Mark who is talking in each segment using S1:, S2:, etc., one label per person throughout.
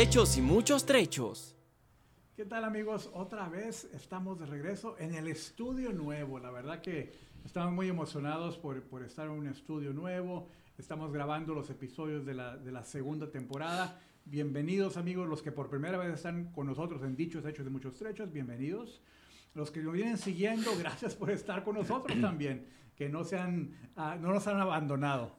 S1: Hechos y muchos trechos.
S2: ¿Qué tal amigos? Otra vez estamos de regreso en el estudio nuevo. La verdad que estamos muy emocionados por, por estar en un estudio nuevo. Estamos grabando los episodios de la, de la segunda temporada. Bienvenidos amigos, los que por primera vez están con nosotros en Dichos Hechos de Muchos Trechos, bienvenidos. Los que nos vienen siguiendo, gracias por estar con nosotros también, que no, se han, ah, no nos han abandonado.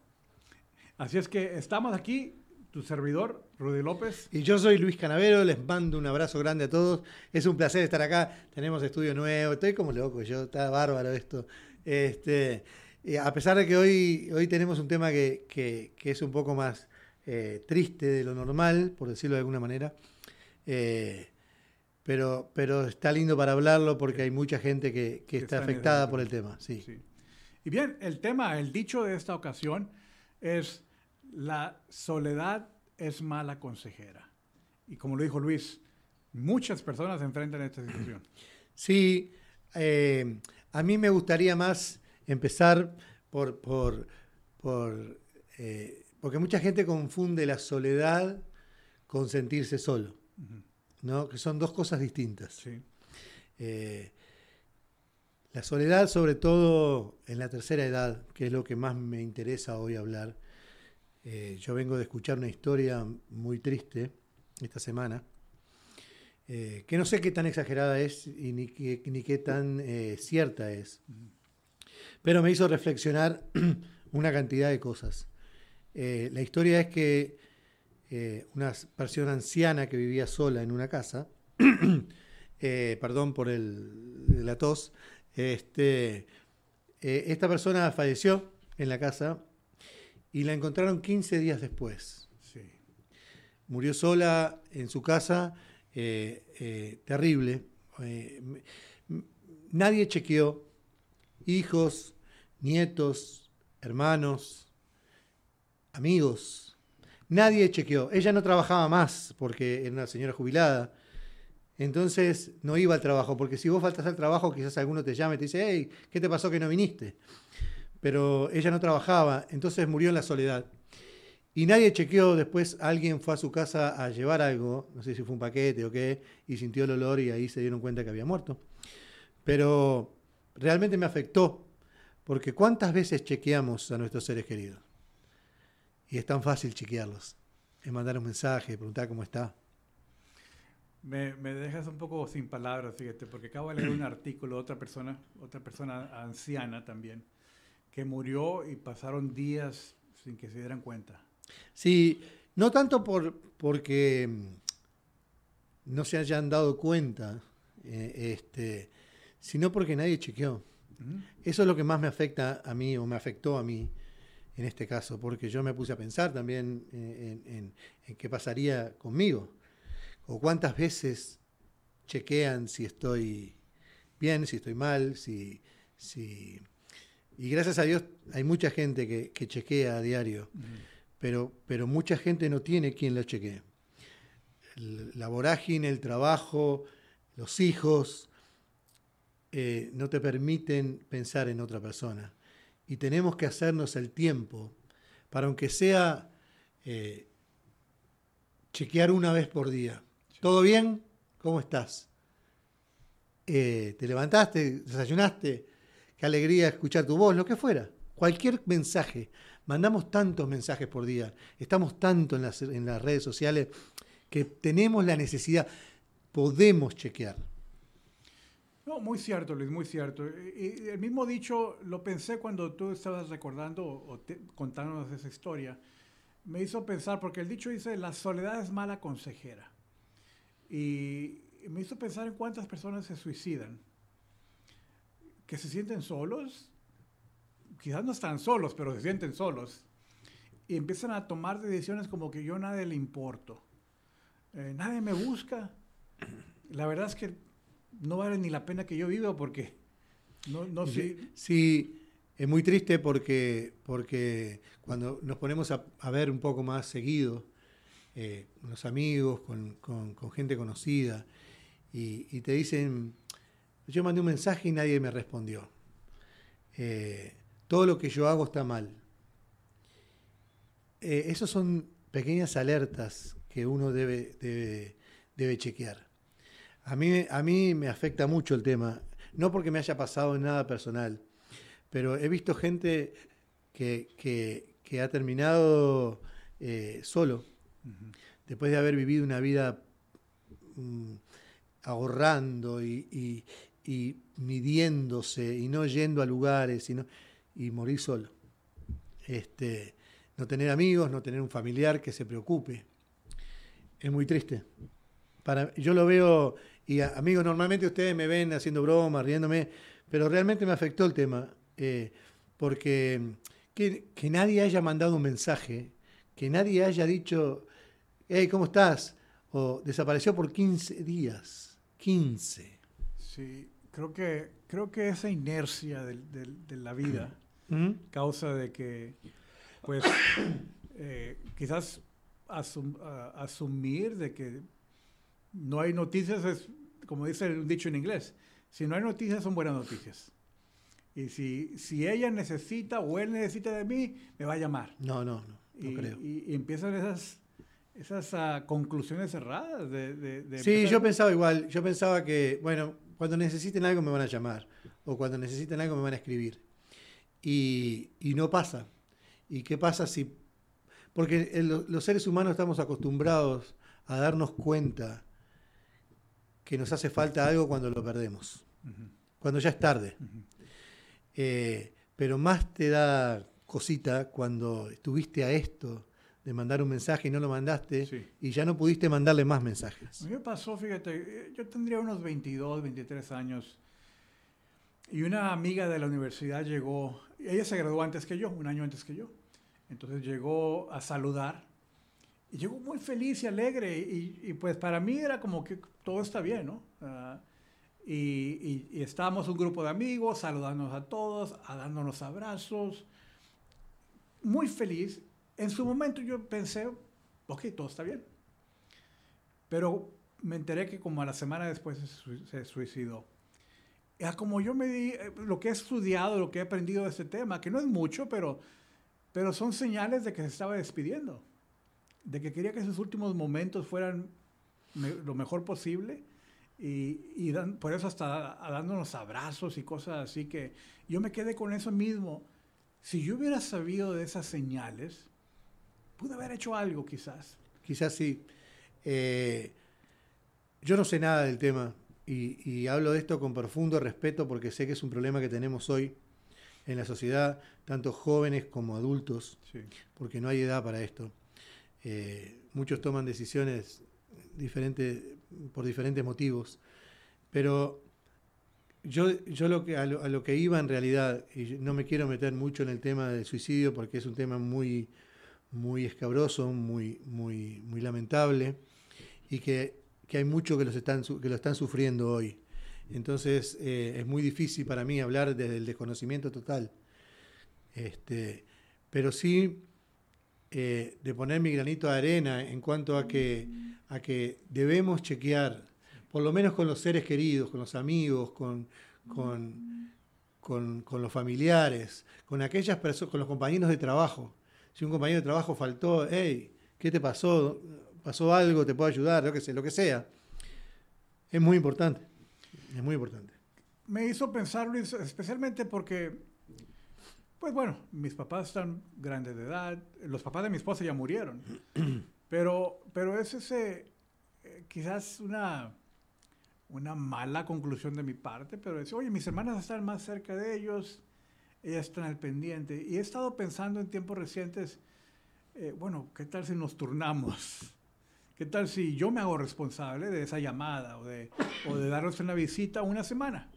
S2: Así es que estamos aquí, tu servidor, Rudy López.
S3: Y yo soy Luis Canavero, les mando un abrazo grande a todos. Es un placer estar acá. Tenemos estudio nuevo, estoy como loco, yo está bárbaro esto. Este, y a pesar de que hoy, hoy tenemos un tema que, que- que es un poco más eh, triste de lo normal, por decirlo de alguna manera, eh, pero, pero está lindo para hablarlo porque hay mucha gente que, que está afectada por el tema. Sí.
S2: Sí. Y bien, el tema, el dicho de esta ocasión es la soledad es mala consejera. Y como lo dijo Luis, muchas personas se enfrentan a esta situación.
S3: Sí, eh, a mí me gustaría más empezar por, por, por, eh, porque mucha gente confunde la soledad con sentirse solo. ¿no? Que son dos cosas distintas.
S2: Sí.
S3: Eh, la soledad, sobre todo en la tercera edad, que es lo que más me interesa hoy hablar. Eh, yo vengo de escuchar una historia muy triste esta semana, eh, que no sé qué tan exagerada es y ni qué, tan eh, cierta es, pero me hizo reflexionar una cantidad de cosas. La historia es que una persona anciana que vivía sola en una casa, perdón por el, la tos, este, esta persona falleció en la casa y la encontraron 15 días después.
S2: Sí.
S3: Murió sola en su casa, eh, eh, terrible. Eh, nadie chequeó, hijos, nietos, hermanos, amigos. Nadie chequeó. Ella no trabajaba más porque era una señora jubilada. Entonces no iba al trabajo, porque si vos faltas al trabajo, quizás alguno te llame y te dice, hey, ¿qué te pasó que no viniste? Pero ella no trabajaba, entonces murió en la soledad. Y nadie chequeó, después alguien fue a su casa a llevar algo, no sé si fue un paquete o qué, y sintió el olor y ahí se dieron cuenta que había muerto. Pero realmente me afectó, porque ¿cuántas veces chequeamos a nuestros seres queridos? Y es tan fácil chequearlos. Es mandar un mensaje, preguntar cómo está.
S2: Me, me dejas un poco sin palabras, fíjate, porque acabo de leer un artículo de otra persona, otra persona anciana también, que murió y pasaron días sin que se dieran cuenta.
S3: Sí, no tanto por, porque mm, no se hayan dado cuenta, eh, este, sino porque nadie chequeó. Eso es lo que más me afecta a mí o me afectó a mí en este caso, porque yo me puse a pensar también en, en- en qué pasaría conmigo, o cuántas veces chequean si estoy bien, si estoy mal, si... si... Y gracias a Dios hay mucha gente que, que chequea a diario, pero, pero mucha gente no tiene quien lo chequee. El- La vorágine, el trabajo, los hijos, eh, no te permiten pensar en otra persona. Y tenemos que hacernos el tiempo para, aunque sea, eh, chequear una vez por día. ¿Todo bien? ¿Cómo estás? Eh, ¿Te levantaste? ¿Desayunaste? Qué alegría escuchar tu voz, lo que fuera. Cualquier mensaje. Mandamos tantos mensajes por día. Estamos tanto en las, redes sociales que tenemos la necesidad, podemos chequear.
S2: No, muy cierto, Luis, muy cierto. Y, y el mismo dicho lo pensé cuando tú estabas recordando o te- contándonos esa historia. Me hizo pensar, porque el dicho dice, la soledad es mala consejera. Y me hizo pensar en cuántas personas se suicidan, que se sienten solos, quizás no están solos, pero se sienten solos, y empiezan a tomar decisiones como que yo a nadie le importo, Eh, nadie me busca. La verdad es que no vale ni la pena que yo viva porque no, no sé.
S3: Sí, es muy triste porque, porque cuando nos ponemos a, a ver un poco más seguido, eh, con los amigos, con, con- con gente conocida, y, y te dicen, yo mandé un mensaje y nadie me respondió. Eh, todo lo que yo hago está mal. Eh, esos son pequeñas alertas que uno debe, debe, chequear. A mí, a mí me afecta mucho el tema, no porque me haya pasado nada personal, pero he visto gente que, ha terminado eh, solo, después de haber vivido una vida mm, ahorrando y, midiéndose y no yendo a lugares y morir solo. Este, no tener amigos, no tener un familiar que se preocupe. Es muy triste. Para, yo lo veo, y amigos, normalmente ustedes me ven haciendo bromas, riéndome, pero realmente me afectó el tema, eh, porque que, que, nadie haya mandado un mensaje, que nadie haya dicho, hey, ¿cómo estás? O desapareció por 15 días. 15.
S2: Sí, creo que, creo que esa inercia de, la vida causa de que, pues, eh, quizás asumir de que no hay noticias es, como dice un dicho en inglés, si no hay noticias son buenas noticias. Y si, si ella necesita o él necesita de mí, me va a llamar.
S3: No, no, no,
S2: y,
S3: creo.
S2: Y, empiezan esas, esas ah, conclusiones cerradas de... de,
S3: sí, yo pensaba igual. Yo pensaba que, bueno, cuando necesiten algo me van a llamar. O cuando necesiten algo me van a escribir. Y, y no pasa. ¿Y qué pasa si porque los seres humanos estamos acostumbrados a darnos cuenta que nos hace falta algo cuando lo perdemos, cuando ya es tarde. Eh, pero más te da cosita cuando estuviste a esto de mandar un mensaje y no lo mandaste y ya no pudiste mandarle más mensajes.
S2: A mí me pasó, fíjate, yo tendría unos 22, 23 años y una amiga de la universidad llegó, ella se graduó antes que yo, un año antes que yo. Entonces llegó a saludar y llegó muy feliz y alegre y, pues para mí era como que todo está bien, ¿no? Ah, y, y, estábamos un grupo de amigos saludándonos a todos, a dándonos abrazos, muy feliz. En su momento yo pensé, ok, todo está bien. Pero me enteré que como a la semana después se suicidó. Ya como yo me di, eh, lo que he estudiado, lo que he aprendido de este tema, que no es mucho, pero pero son señales de que se estaba despidiendo, de que quería que sus últimos momentos fueran lo mejor posible y, por eso hasta dándonos abrazos y cosas así que yo me quedé con eso mismo. Si yo hubiera sabido de esas señales, pude haber hecho algo quizás.
S3: Quizás sí. Eh, yo no sé nada del tema y, y hablo de esto con profundo respeto porque sé que es un problema que tenemos hoy en la sociedad, tanto jóvenes como adultos, porque no hay edad para esto. Eh, muchos toman decisiones diferentes, por diferentes motivos, pero yo, yo lo que, a, lo, que iba en realidad, y no me quiero meter mucho en el tema del suicidio porque es un tema muy, muy escabroso, muy, muy, muy lamentable, y que, que hay muchos que, los están, que lo están sufriendo hoy. Entonces eh, es muy difícil para mí hablar desde el desconocimiento total. Este, pero sí eh, de poner mi granito de arena en cuanto a que, a que debemos chequear, por lo menos con los seres queridos, con los amigos, con, con, con, los familiares, con aquellas personas, con los compañeros de trabajo. Si un compañero de trabajo faltó, hey, ¿qué te pasó? ¿Pasó algo? ¿Te puedo ayudar? Lo que sea, lo que sea. Es muy importante. Es muy importante.
S2: Me hizo pensar, Luis, especialmente porque, pues bueno, mis papás están grandes de edad, los papás de mi esposa ya murieron, pero, pero es ese, eh, quizás una, una mala conclusión de mi parte, pero es, oye, mis hermanas están más cerca de ellos, ellas están al pendiente. Y he estado pensando en tiempos recientes, eh, bueno, ¿qué tal si nos turnamos? ¿Qué tal si yo me hago responsable de esa llamada o de, o de darles una visita una semana?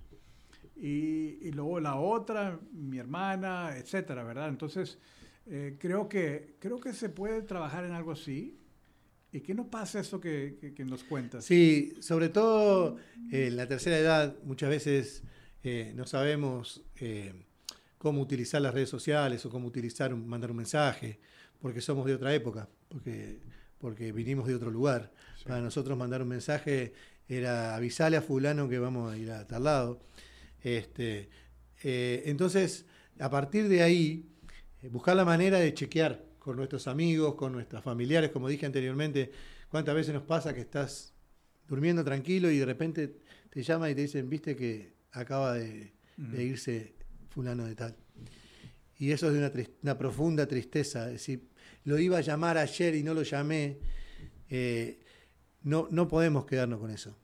S2: Y, y, luego la otra, mi hermana, etcétera, ¿verdad? Entonces, eh, creo, que, creo que se puede trabajar en algo así. ¿Y que no pasa eso que, que, nos cuentas?
S3: Sí, sobre todo en la tercera edad, muchas veces eh, no sabemos eh, cómo utilizar las redes sociales o cómo utilizar, mandar un mensaje, porque somos de otra época, porque porque vinimos de otro lugar. Para nosotros mandar un mensaje era avisarle a fulano que vamos a ir a tal lado. Este, eh, entonces, a partir de ahí, eh, buscar la manera de chequear con nuestros amigos, con nuestros familiares, como dije anteriormente, cuántas veces nos pasa que estás durmiendo tranquilo y de repente te llaman y te dicen, viste que acaba de, de irse fulano de tal. Y eso es de una, una profunda tristeza. Es decir, lo iba a llamar ayer y no lo llamé. Eh, no, no podemos quedarnos con eso.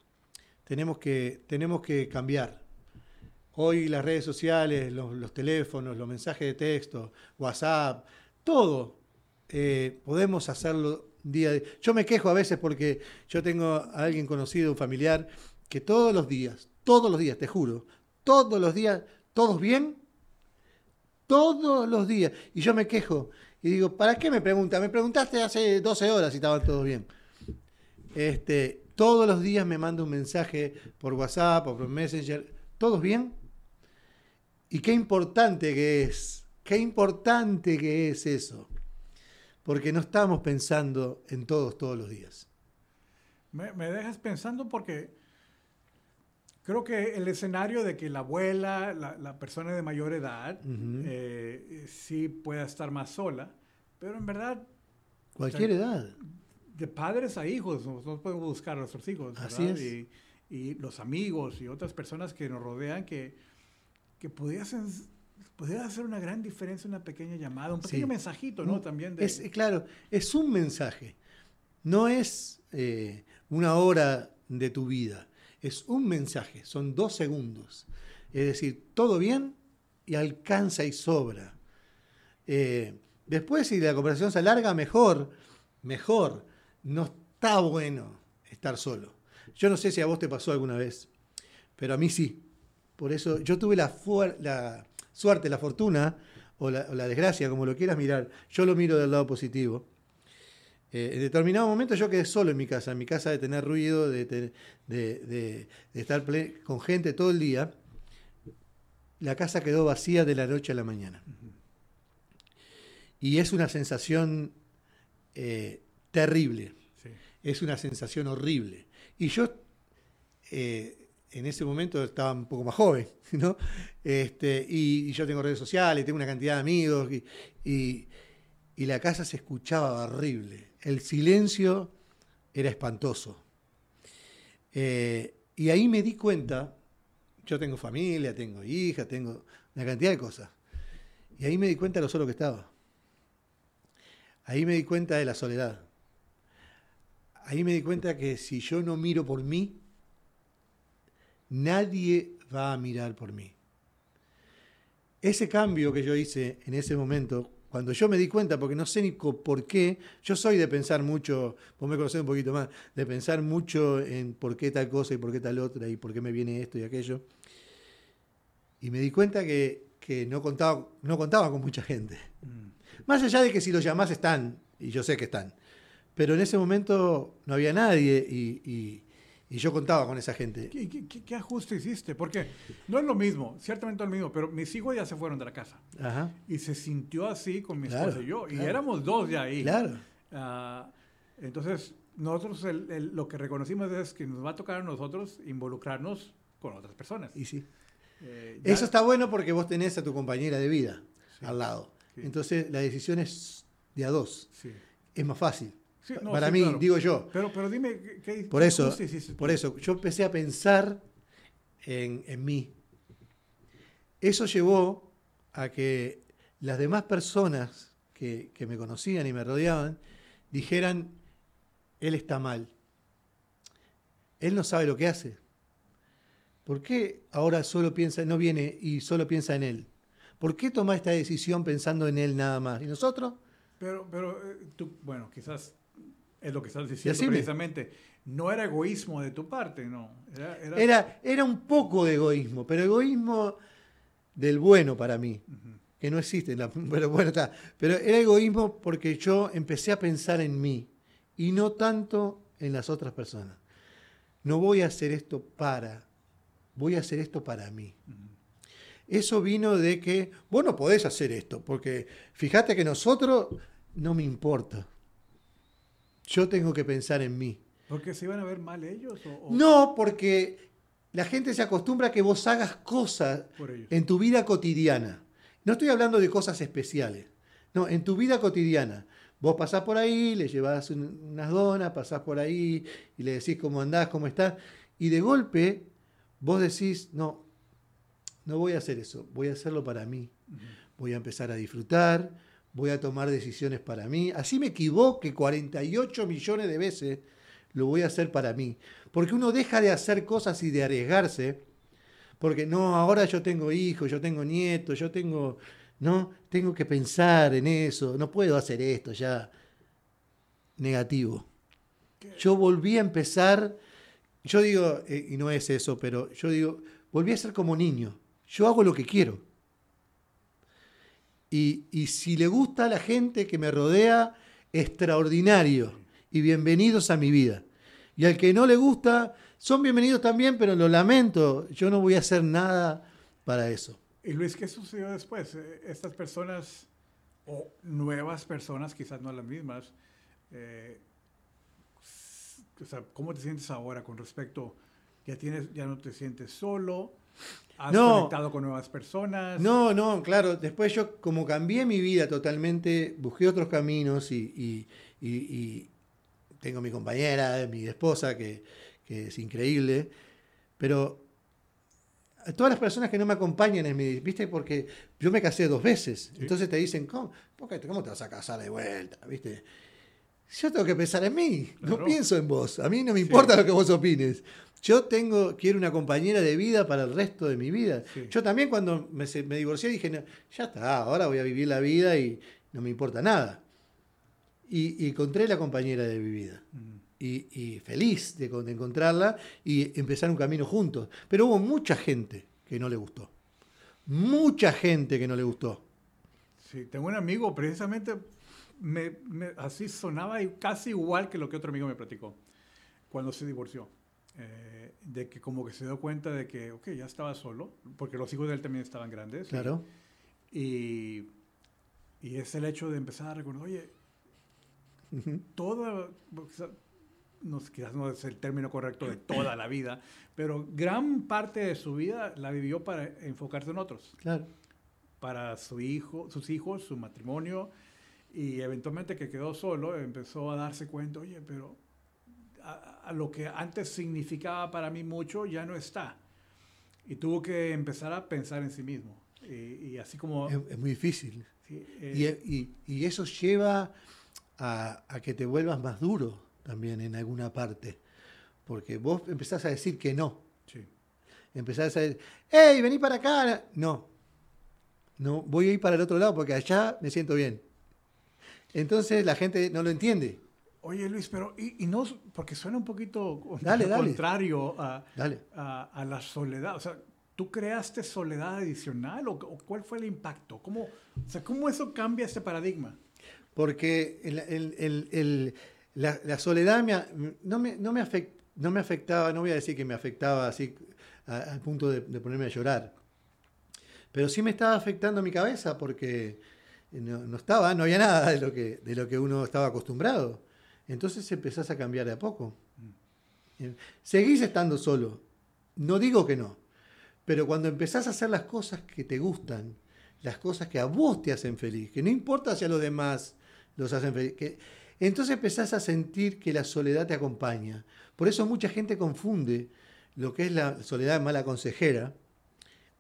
S3: Tenemos que, tenemos que cambiar. Hoy las redes sociales, los, teléfonos, los mensajes de texto, WhatsApp, todo, eh, podemos hacerlo día de... Yo me quejo a veces porque yo tengo a alguien conocido, un familiar, que todos los días, todos los días, te juro, todos los días, todos bien, todos los días. Y yo me quejo y digo, ¿para qué me pregunta? Me preguntaste hace 12 horas si estaban todos bien. Este, todos los días me manda un mensaje por WhatsApp o por Messenger, ¿todos bien? Y qué importante que es, qué importante que es eso. Porque no estamos pensando en todos todos los días.
S2: Me, me dejas pensando porque creo que el escenario de que la abuela, la, la persona de mayor edad,
S3: Ujú.
S2: eh, sí pueda estar más sola, pero en verdad,
S3: Cualquier
S2: Sí.
S3: edad.
S2: de padres a hijos, nosotros podemos buscar a nuestros hijos,
S3: Así
S2: ¿verdad?
S3: es.
S2: Y, y los amigos y otras personas que nos rodean que, que pudiesen, pudiera hacer una gran diferencia una pequeña llamada, un pequeño
S3: Sí.
S2: mensajito, ¿no? También de...
S3: Es, claro, es un mensaje. No es eh, una hora de tu vida. Es un mensaje. Son dos segundos. Es decir, todo bien y alcanza y sobra. Eh, después, si la conversación se alarga, mejor. Mejor. No está bueno estar solo. Yo no sé si a vos te pasó alguna vez, pero a mí sí. Por eso yo tuve la, suerte, la fortuna o la desgracia, como lo quieras mirar. Yo lo miro del lado positivo. Eh, en determinado momento yo quedé solo en mi casa, en mi casa de tener ruido, de, de- de- de estar con gente todo el día. La casa quedó vacía de la noche a la mañana. Y es una sensación eh, terrible
S2: Sí.
S3: es una sensación horrible. Y yo eh, en ese momento estaba un poco más joven, ¿no? Este, y, y yo tengo redes sociales, tengo una cantidad de amigos, y, y- y la casa se escuchaba horrible. El silencio era espantoso. Eh, y ahí me di cuenta, yo tengo familia, tengo hija, tengo una cantidad de cosas. Y ahí me di cuenta de lo solo que estaba. Ahí me di cuenta de la soledad ahí me di cuenta que si yo no miro por mí, nadie va a mirar por mí. Ese cambio que yo hice en ese momento, cuando yo me di cuenta, porque no sé ni por qué, yo soy de pensar mucho, vos me conocés un poquito más, de pensar mucho en por qué tal cosa y por qué tal otra y por qué me viene esto y aquello. Y me di cuenta que, que no, contaba, no contaba con mucha gente.
S2: Mm.
S3: Más allá de que si los llamás están, y yo sé que están, pero en ese momento no había nadie y, y- y yo contaba con esa gente.
S2: ¿Qué, qué- qué- ajuste hiciste? Porque no es lo mismo, ciertamente no es lo mismo, pero mis hijos ya se fueron de la casa.
S3: Ajá,
S2: Y se sintió así con mi
S3: Claro,
S2: esposa y yo. Y
S3: claro.
S2: éramos dos ya ahí.
S3: claro.
S2: Ah, entonces, nosotros el- el- lo que reconocimos es que nos va a tocar a nosotros involucrarnos con otras personas.
S3: Y sí.
S2: Eh,
S3: Eso está bueno porque vos tenés a tu compañera de vida
S2: Sí,
S3: al lado.
S2: sí.
S3: Entonces la decisión es de a dos.
S2: Sí.
S3: Es más fácil.
S2: Sí, no,
S3: Para
S2: sí,
S3: mí,
S2: claro.
S3: digo yo.
S2: Pero, pero dime, ¿qué, qué-
S3: Por eso, por eso, yo empecé a pensar en, en mí. Eso llevó a que las demás personas que, que me conocían y me rodeaban dijeran, él está mal. Él no sabe lo que hace. ¿Por qué ahora solo piensa, no viene y solo piensa en él? ¿Por qué toma esta decisión pensando en él nada más? ¿Y nosotros?
S2: Pero, pero eh, tú, bueno, quizás es lo que estás diciendo precisamente. No era egoísmo de tu parte, no. Era, era-
S3: Era, era un poco de egoísmo, pero egoísmo del bueno para mí, que no existe, la- pero bueno, está. Pero era egoísmo porque yo empecé a pensar en mí y no tanto en las otras personas. No voy a hacer esto para, voy a hacer esto para mí. Eso vino de que vos no podés hacer esto, porque fíjate que nosotros no me importa. Yo tengo que pensar en mí.
S2: Porque se iban a ver mal ellos o, o
S3: No, porque la gente se acostumbra a que vos hagas cosas en tu vida cotidiana. No estoy hablando de cosas especiales. No, en tu vida cotidiana. Vos pasás por ahí, le llevas un- unas donas, pasás por ahí y le decís cómo andás, cómo estás. Y de golpe vos decís, no, no voy a hacer eso, voy a hacerlo para mí. Voy a empezar a disfrutar, voy a tomar decisiones para mí. Así me equivoque 48 millones de veces, lo voy a hacer para mí. Porque uno deja de hacer cosas y de arriesgarse. Porque no, ahora yo tengo hijos, yo tengo nietos, yo tengo, no, tengo que pensar en eso, no puedo hacer esto ya. Negativo. Yo volví a empezar, yo digo, eh, y no es eso, pero yo digo, volví a ser como niño. Yo hago lo que quiero. Y, si le gusta a la gente que me rodea, extraordinario. Y bienvenidos a mi vida. Y al que no le gusta, son bienvenidos también, pero lo lamento. Yo no voy a hacer nada para eso.
S2: Y Luis, ¿qué sucedió después? Eh, Estas personas, o nuevas personas, quizás no las mismas, eh, o sea, ¿cómo te sientes ahora con respecto? ¿Ya, tienes, ya no te sientes solo? ¿Has
S3: No.
S2: conectado con nuevas personas?
S3: No, no, claro. Después yo, como cambié mi vida totalmente, busqué otros caminos y, y- y- y tengo mi compañera, mi esposa, que, que es increíble. Pero a todas las personas que no me acompañan en mi, ¿viste? Porque yo me casé dos veces. Entonces te dicen, ¿cómo, ¿por qué- ¿cómo te vas a casar de vuelta? ¿Viste? Yo tengo que pensar en mí, no pienso en vos. A mí no me importa lo que vos opines. Yo tengo, quiero una compañera de vida para el resto de mi vida.
S2: Sí.
S3: Yo también cuando me, me divorcié dije, "No, ya está, ahora voy a vivir la vida y no me importa nada. Y, y encontré la compañera de mi vida.
S2: Mm.
S3: Y, y feliz de, de encontrarla y empezar un camino juntos. Pero hubo mucha gente que no le gustó. Mucha gente que no le gustó.
S2: Sí, tengo un amigo, precisamente, me, me- así sonaba casi igual que lo que otro amigo me platicó cuando se divorció. Eh, de que como que se dio cuenta de que, ok, ya estaba solo, porque los hijos de él también estaban grandes.
S3: Claro.
S2: Y, y es el hecho de empezar a recordar, oye,
S3: Ujú.
S2: toda, o sea, no, quizás no es el término correcto de toda la vida, pero gran parte de su vida la vivió para enfocarse en otros
S3: Claro.
S2: para su hijo, sus hijos, su matrimonio, y eventualmente que quedó solo, empezó a darse cuenta, oye, pero a, a lo que antes significaba para mí mucho ya no está. Y tuvo que empezar a pensar en sí mismo. Y, y así como...
S3: Es, es muy difícil.
S2: sí,
S3: Y,
S2: eh,
S3: y- y eso lleva a, a que te vuelvas más duro también en alguna parte. Porque vos empezás a decir que no.
S2: sí.
S3: Empezás a decir, hey, vení para acá. No. No, voy a ir para el otro lado porque allá me siento bien. Entonces la gente no lo entiende.
S2: Oye Luis, pero y, y no, porque suena un poquito
S3: Dale, dale.
S2: contrario a,
S3: Dale.
S2: a, a la soledad. O sea, ¿tú creaste soledad adicional o, o cuál fue el impacto? ¿Cómo, o sea, ¿cómo eso cambia este paradigma?
S3: Porque el- el- el- la, la soledad me a- no, me, no, me afec- no me afectaba, no voy a decir que me afectaba así a- al punto de, de ponerme a llorar, pero sí me estaba afectando mi cabeza porque no, no estaba, no había nada de lo, que, de lo que uno estaba acostumbrado. Entonces empezás a cambiar de a poco. Eh, Seguís estando solo, no digo que no, pero cuando empezás a hacer las cosas que te gustan, las cosas que a vos te hacen feliz, que no importa si a los demás los hacen feliz, que, entonces empezás a sentir que la soledad te acompaña. Por eso mucha gente confunde lo que es la soledad mala consejera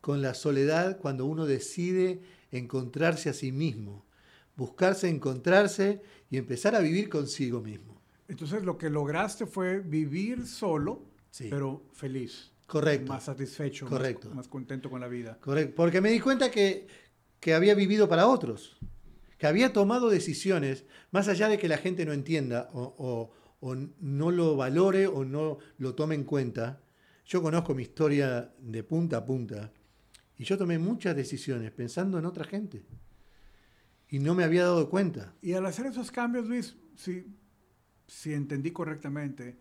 S3: con la soledad cuando uno decide encontrarse a sí mismo, buscarse, encontrarse y empezar a vivir consigo mismo.
S2: Entonces lo que lograste fue vivir solo,
S3: Sí.
S2: pero feliz.
S3: Correcto.
S2: Más satisfecho, más-
S3: Correcto.
S2: Más, contento con la vida.
S3: Correcto. Porque me di cuenta que, que había vivido para otros, que había tomado decisiones, más allá de que la gente no entienda o, o- o no lo valore o no lo tome en cuenta. Yo conozco mi historia de punta a punta y yo tomé muchas decisiones pensando en otra gente y no me había dado cuenta.
S2: Y al hacer esos cambios, Luis, si, si entendí correctamente,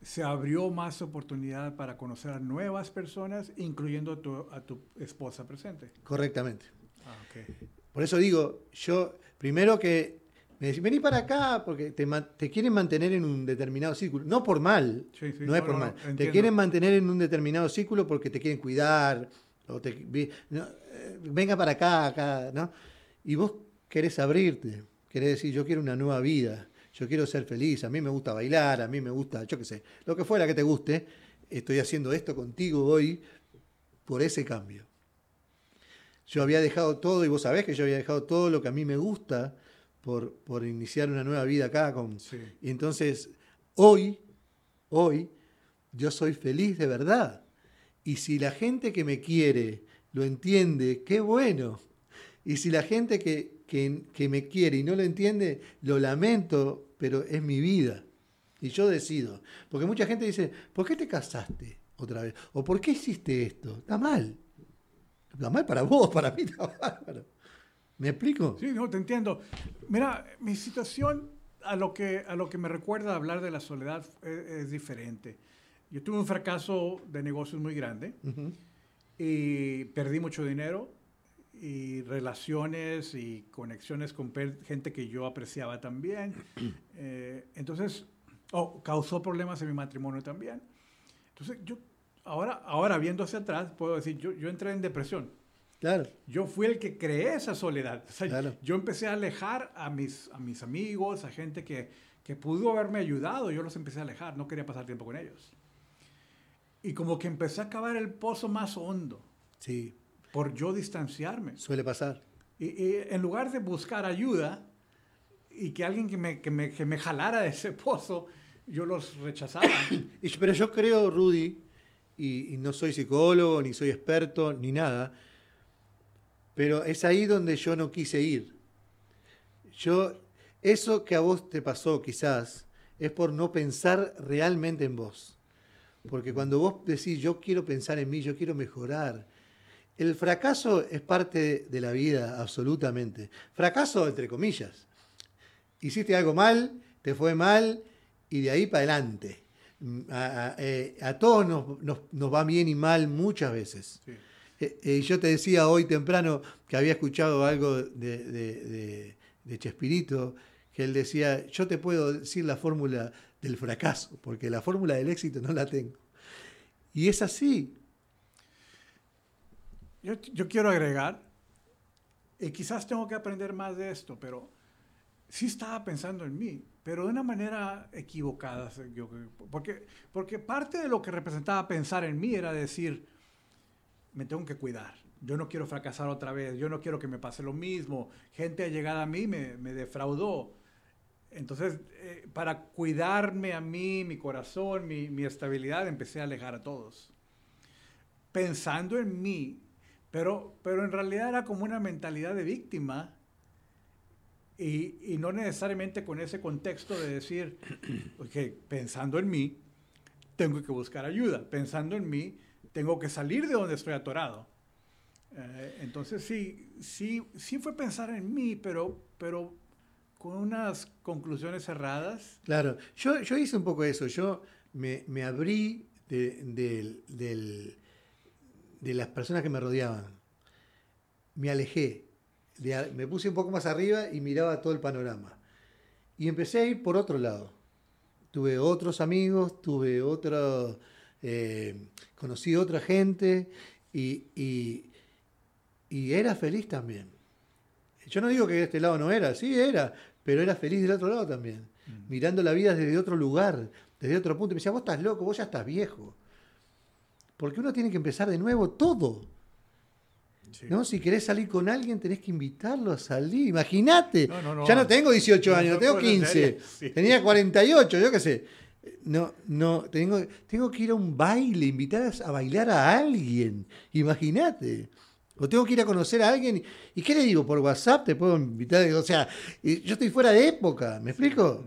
S2: se abrió más oportunidad para conocer a nuevas personas, incluyendo a tu, a tu esposa presente.
S3: Correctamente.
S2: Ah, ok.
S3: Por eso digo, yo, primero que me decís, vení para acá porque te, te quieren mantener en un determinado círculo. No por mal,
S2: Sí, sí,
S3: no es
S2: no,
S3: por
S2: no,
S3: mal.
S2: entiendo.
S3: Te quieren mantener en un determinado círculo porque te quieren cuidar. O te, vi- no, eh, venga para acá, acá, ¿no? Y vos querés abrirte, querés decir, yo quiero una nueva vida, yo quiero ser feliz, a mí me gusta bailar, a mí me gusta, yo qué sé, lo que fuera que te guste, estoy haciendo esto contigo hoy por ese cambio. Yo había dejado todo, y vos sabés que yo había dejado todo lo que a mí me gusta por, por iniciar una nueva vida acá. Con, Y entonces, hoy, hoy, yo soy feliz de verdad. Y si la gente que me quiere lo entiende, qué bueno. Y si la gente que, que, me quiere y no lo entiende, lo lamento, pero es mi vida. Y yo decido. Porque mucha gente dice, ¿por qué te casaste otra vez? ¿O por qué hiciste esto? Está mal. Está mal para vos, para mí está bárbaro. ¿Me explico?
S2: Sí, no, te entiendo. Mira, mi situación a lo que, a lo que me recuerda hablar de la soledad es, diferente. Yo tuve un fracaso de negocios muy grande y perdí mucho dinero y relaciones y conexiones con gente que yo apreciaba también. Eh, entonces, oh, causó problemas en mi matrimonio también. Entonces, yo ahora, ahora viendo hacia atrás, puedo decir, yo, yo entré en depresión.
S3: Claro.
S2: Yo fui el que creé esa soledad. Yo empecé a alejar a mis, a mis amigos, a gente que, que pudo haberme ayudado, yo los empecé a alejar, no quería pasar tiempo con ellos. Y como que empecé a cavar el pozo más hondo.
S3: Sí
S2: por yo distanciarme.
S3: Suele pasar.
S2: Y, en lugar de buscar ayuda y que alguien que me, que me, que me jalara de ese pozo, yo los rechazaba.
S3: Pero yo creo, Rudy, y, no soy psicólogo, ni soy experto, ni nada, pero es ahí donde yo no quise ir. Yo, eso que a vos te pasó quizás, es por no pensar realmente en vos. Porque cuando vos decís, yo quiero pensar en mí, yo quiero mejorar, el fracaso es parte de la vida, absolutamente. Fracaso entre comillas. Hiciste algo mal, te fue mal y de ahí para adelante. Mm, eh, a, todos nos, va bien y mal muchas veces. Eh, eh, yo te decía hoy temprano que había escuchado algo de, de Chespirito, que él decía, yo te puedo decir la fórmula del fracaso, porque la fórmula del éxito no la tengo. Y es así,
S2: yo, quiero agregar, y quizás tengo que aprender más de esto, pero sí estaba pensando en mí, pero de una manera equivocada. porque, porque parte de lo que representaba pensar en mí era decir, me tengo que cuidar, yo no quiero fracasar otra vez, yo no quiero que me pase lo mismo, gente llegada a mí me, me defraudó. Entonces, eh, para cuidarme a mí, mi corazón, mi, mi estabilidad, empecé a alejar a todos. Pensando en mí, pero, pero en realidad era como una mentalidad de víctima y, no necesariamente con ese contexto de decir, que pensando en mí, tengo que buscar ayuda, pensando en mí, tengo que salir de donde estoy atorado. Eh, entonces sí, sí, sí fue pensar en mí, pero, pero con unas conclusiones cerradas.
S3: Claro, yo, yo hice un poco eso, yo me, me abrí del de las personas que me rodeaban. Me alejé, me puse un poco más arriba y miraba todo el panorama. Y empecé a ir por otro lado. Tuve otros amigos, tuve otro, eh, conocí otra gente y, y, era feliz también. Yo no digo que de este lado no era, sí era, pero era feliz del otro lado también. Mm. Mirando la vida desde otro lugar, desde otro punto. me decía, vos estás loco, vos ya estás viejo. Porque uno tiene que empezar de nuevo todo. ¿no? Si querés salir con alguien, tenés que invitarlo a salir. Imagínate. ya no tengo 18 años, tengo 15. Tenía 48, yo qué sé. No, no, tengo, tengo que ir a un baile, invitar a bailar a alguien. Imagínate. O tengo que ir a conocer a alguien. ¿Y qué le digo? Por WhatsApp te puedo invitar. O sea, yo estoy fuera de época, ¿me explico?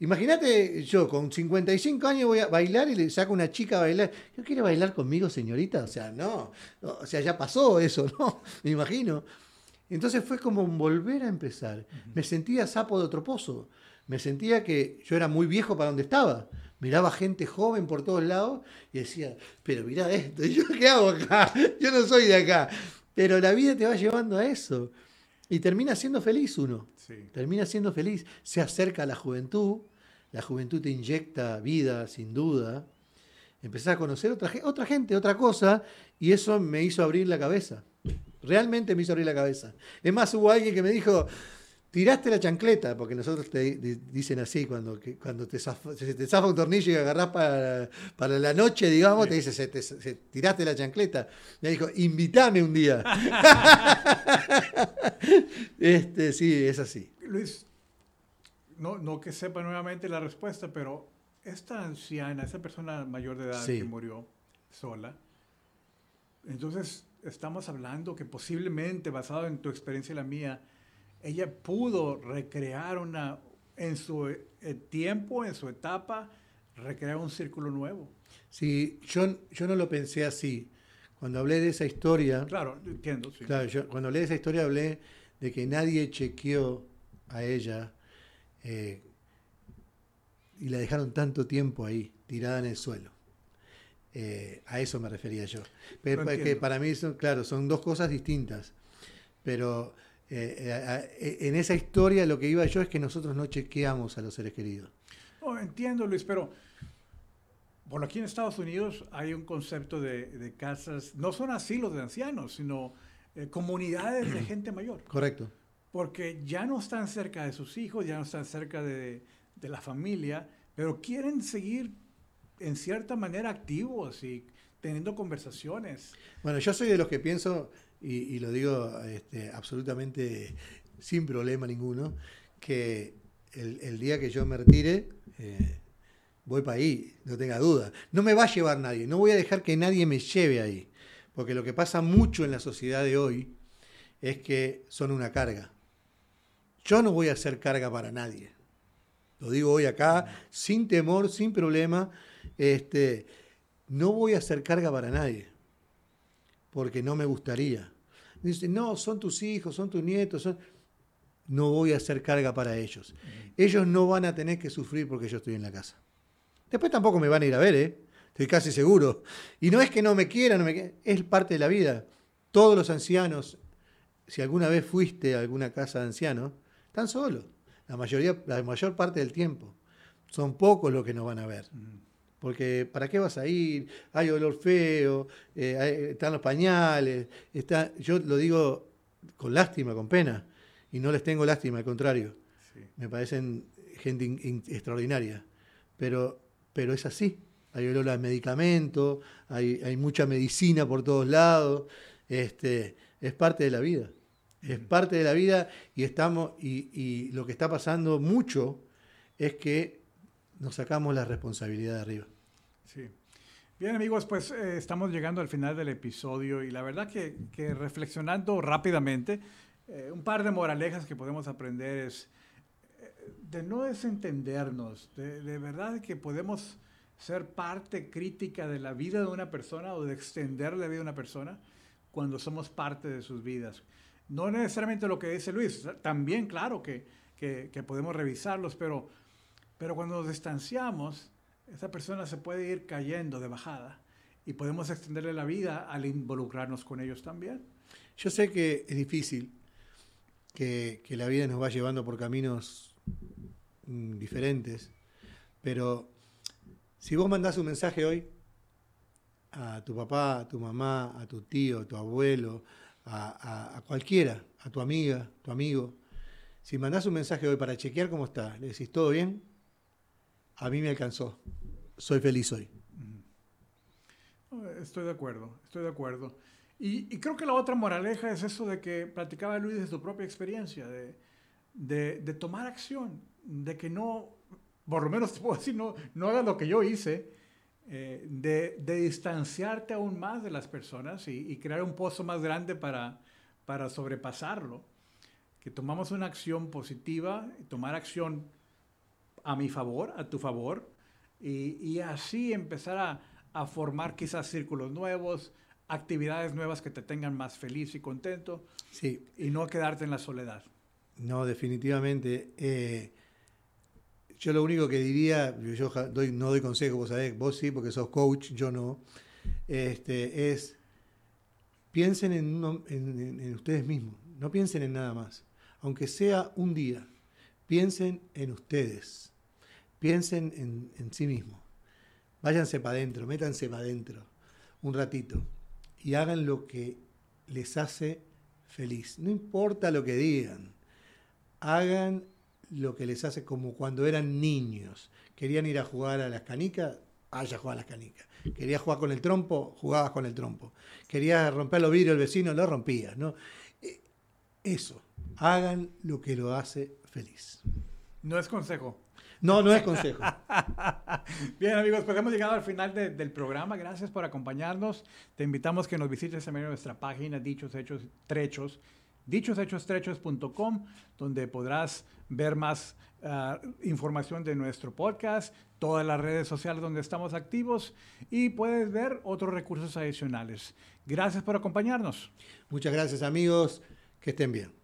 S3: Imagínate, yo con 55 años voy a bailar y le saco una chica a bailar. ¿Yo quiere bailar conmigo, señorita? O sea, no. O sea, ya pasó eso, ¿no? Me imagino. Entonces fue como volver a empezar. Me sentía sapo de otro pozo. Me sentía que yo era muy viejo para donde estaba. Miraba gente joven por todos lados y decía, pero mira esto, ¿yo qué hago acá? Yo no soy de acá. Pero la vida te va llevando a eso. Y termina siendo feliz uno. Termina siendo feliz. Se acerca a la juventud. La juventud te inyecta vida, sin duda. Empezás a conocer otra, otra gente, otra cosa. Y eso me hizo abrir la cabeza. Realmente me hizo abrir la cabeza. Es más, hubo alguien que me dijo, tiraste la chancleta, porque nosotros te dicen así, cuando, cuando te, zafa, se te zafa un tornillo y agarrás para, para la noche, digamos, te dice, se, tiraste la chancleta. Me dijo, invítame un día. este, sí, es así.
S2: Luis, no, no que sepa nuevamente la respuesta, pero esta anciana, esa persona mayor de edad que murió sola, entonces estamos hablando que posiblemente, basado en tu experiencia y la mía, ella pudo recrear una, en su eh, tiempo, en su etapa, recrear un círculo nuevo.
S3: Sí, yo, yo no lo pensé así. Cuando hablé de esa historia...
S2: Claro, entiendo. Sí.
S3: Claro, yo, cuando hablé de esa historia hablé de que nadie chequeó a ella eh, y la dejaron tanto tiempo ahí, tirada en el suelo. Eh, a eso me refería yo. Pero, que para mí, son, claro, son dos cosas distintas. Pero eh, en esa historia lo que iba yo es que nosotros no chequeamos a los seres queridos.
S2: No, entiendo, Luis, pero por aquí en Estados Unidos hay un concepto de, casas, no son asilos de ancianos, sino comunidades de gente mayor.
S3: Correcto
S2: porque ya no están cerca de sus hijos, ya no están cerca de, la familia, pero quieren seguir en cierta manera activos y teniendo conversaciones.
S3: Bueno, yo soy de los que pienso, y, lo digo este, absolutamente sin problema ninguno, que el, día que yo me retire, eh, voy para ahí, no tenga duda. No me va a llevar nadie, no voy a dejar que nadie me lleve ahí, porque lo que pasa mucho en la sociedad de hoy es que son una carga. Yo no voy a hacer carga para nadie. Lo digo hoy acá, sin temor, sin problema. Este, no voy a hacer carga para nadie, porque no me gustaría. Dice, no, son tus hijos, son tus nietos, no voy a hacer carga para ellos. Ellos no van a tener que sufrir porque yo estoy en la casa. Después tampoco me van a ir a ver, ¿eh? estoy casi seguro. Y no es que no me quieran, no me es parte de la vida. Todos los ancianos, si alguna vez fuiste a alguna casa de ancianos, están solos, la, mayoría, la mayor parte del tiempo. Son pocos los que nos van a ver. Porque ¿para qué vas a ir? Hay olor feo, eh, están los pañales. Está, yo lo digo con lástima, con pena. Y no les tengo lástima, al contrario. Me parecen gente extraordinaria. Pero, pero es así. Hay olor a medicamento, hay, hay mucha medicina por todos lados. Este, es parte de la vida es parte de la vida y estamos y, lo que está pasando mucho es que nos sacamos la responsabilidad de arriba.
S2: Sí. Bien amigos, pues eh, estamos llegando al final del episodio y la verdad que, reflexionando rápidamente, eh, un par de moralejas que podemos aprender es eh, de no desentendernos, de, de verdad que podemos ser parte crítica de la vida de una persona o de extender la vida de una persona cuando somos parte de sus vidas. No necesariamente lo que dice Luis, también claro que, podemos revisarlos, pero, pero cuando nos distanciamos, esa persona se puede ir cayendo de bajada y podemos extenderle la vida al involucrarnos con ellos también.
S3: Yo sé que es difícil, que, la vida nos va llevando por caminos mm, diferentes, pero si vos mandás un mensaje hoy a tu papá, a tu mamá, a tu tío, a tu abuelo, a, cualquiera, a tu amiga, tu amigo, si mandás un mensaje hoy para chequear cómo está, le decís, ¿todo bien? A mí me alcanzó. Soy feliz hoy.
S2: Estoy de acuerdo, estoy de acuerdo. Y, creo que la otra moraleja es eso de que platicaba Luis de su propia experiencia, de, tomar acción, de que no, por lo menos te puedo decir, no, no hagas lo que yo hice, eh, de, distanciarte aún más de las personas y, crear un pozo más grande para, para sobrepasarlo. Que tomamos una acción positiva, tomar acción a mi favor, a tu favor, y, así empezar a, a, formar quizás círculos nuevos, actividades nuevas que te tengan más feliz y contento,
S3: sí.
S2: y no quedarte en la soledad.
S3: No, definitivamente. Eh, yo lo único que diría, yo doy, no doy consejo, vos sabés, vos sí, porque sos coach, yo no, este, es piensen en, ustedes mismos, no piensen en nada más. Aunque sea un día, piensen en ustedes, piensen en, sí mismos. Váyanse para adentro, métanse para adentro un ratito y hagan lo que les hace feliz. No importa lo que digan. Hagan lo que les hace como cuando eran niños. Querían ir a jugar a las canicas, vaya a jugar a las canicas. Querías jugar con el trompo, jugabas con el trompo. Querías romper los vidrios del vecino, lo rompías. ¿no? Eh, eso, hagan lo que lo hace feliz.
S2: No es consejo.
S3: No, no es consejo.
S2: Bien, amigos, pues hemos llegado al final del programa. Gracias por acompañarnos. Te invitamos que nos visites también en nuestra página Dichos Hechos Trechos, dichoshechos.trechos.com, donde podrás ver más ah, información de nuestro podcast, todas las redes sociales donde estamos activos y puedes ver otros recursos adicionales. Gracias por acompañarnos.
S3: Muchas gracias, amigos. Que estén bien.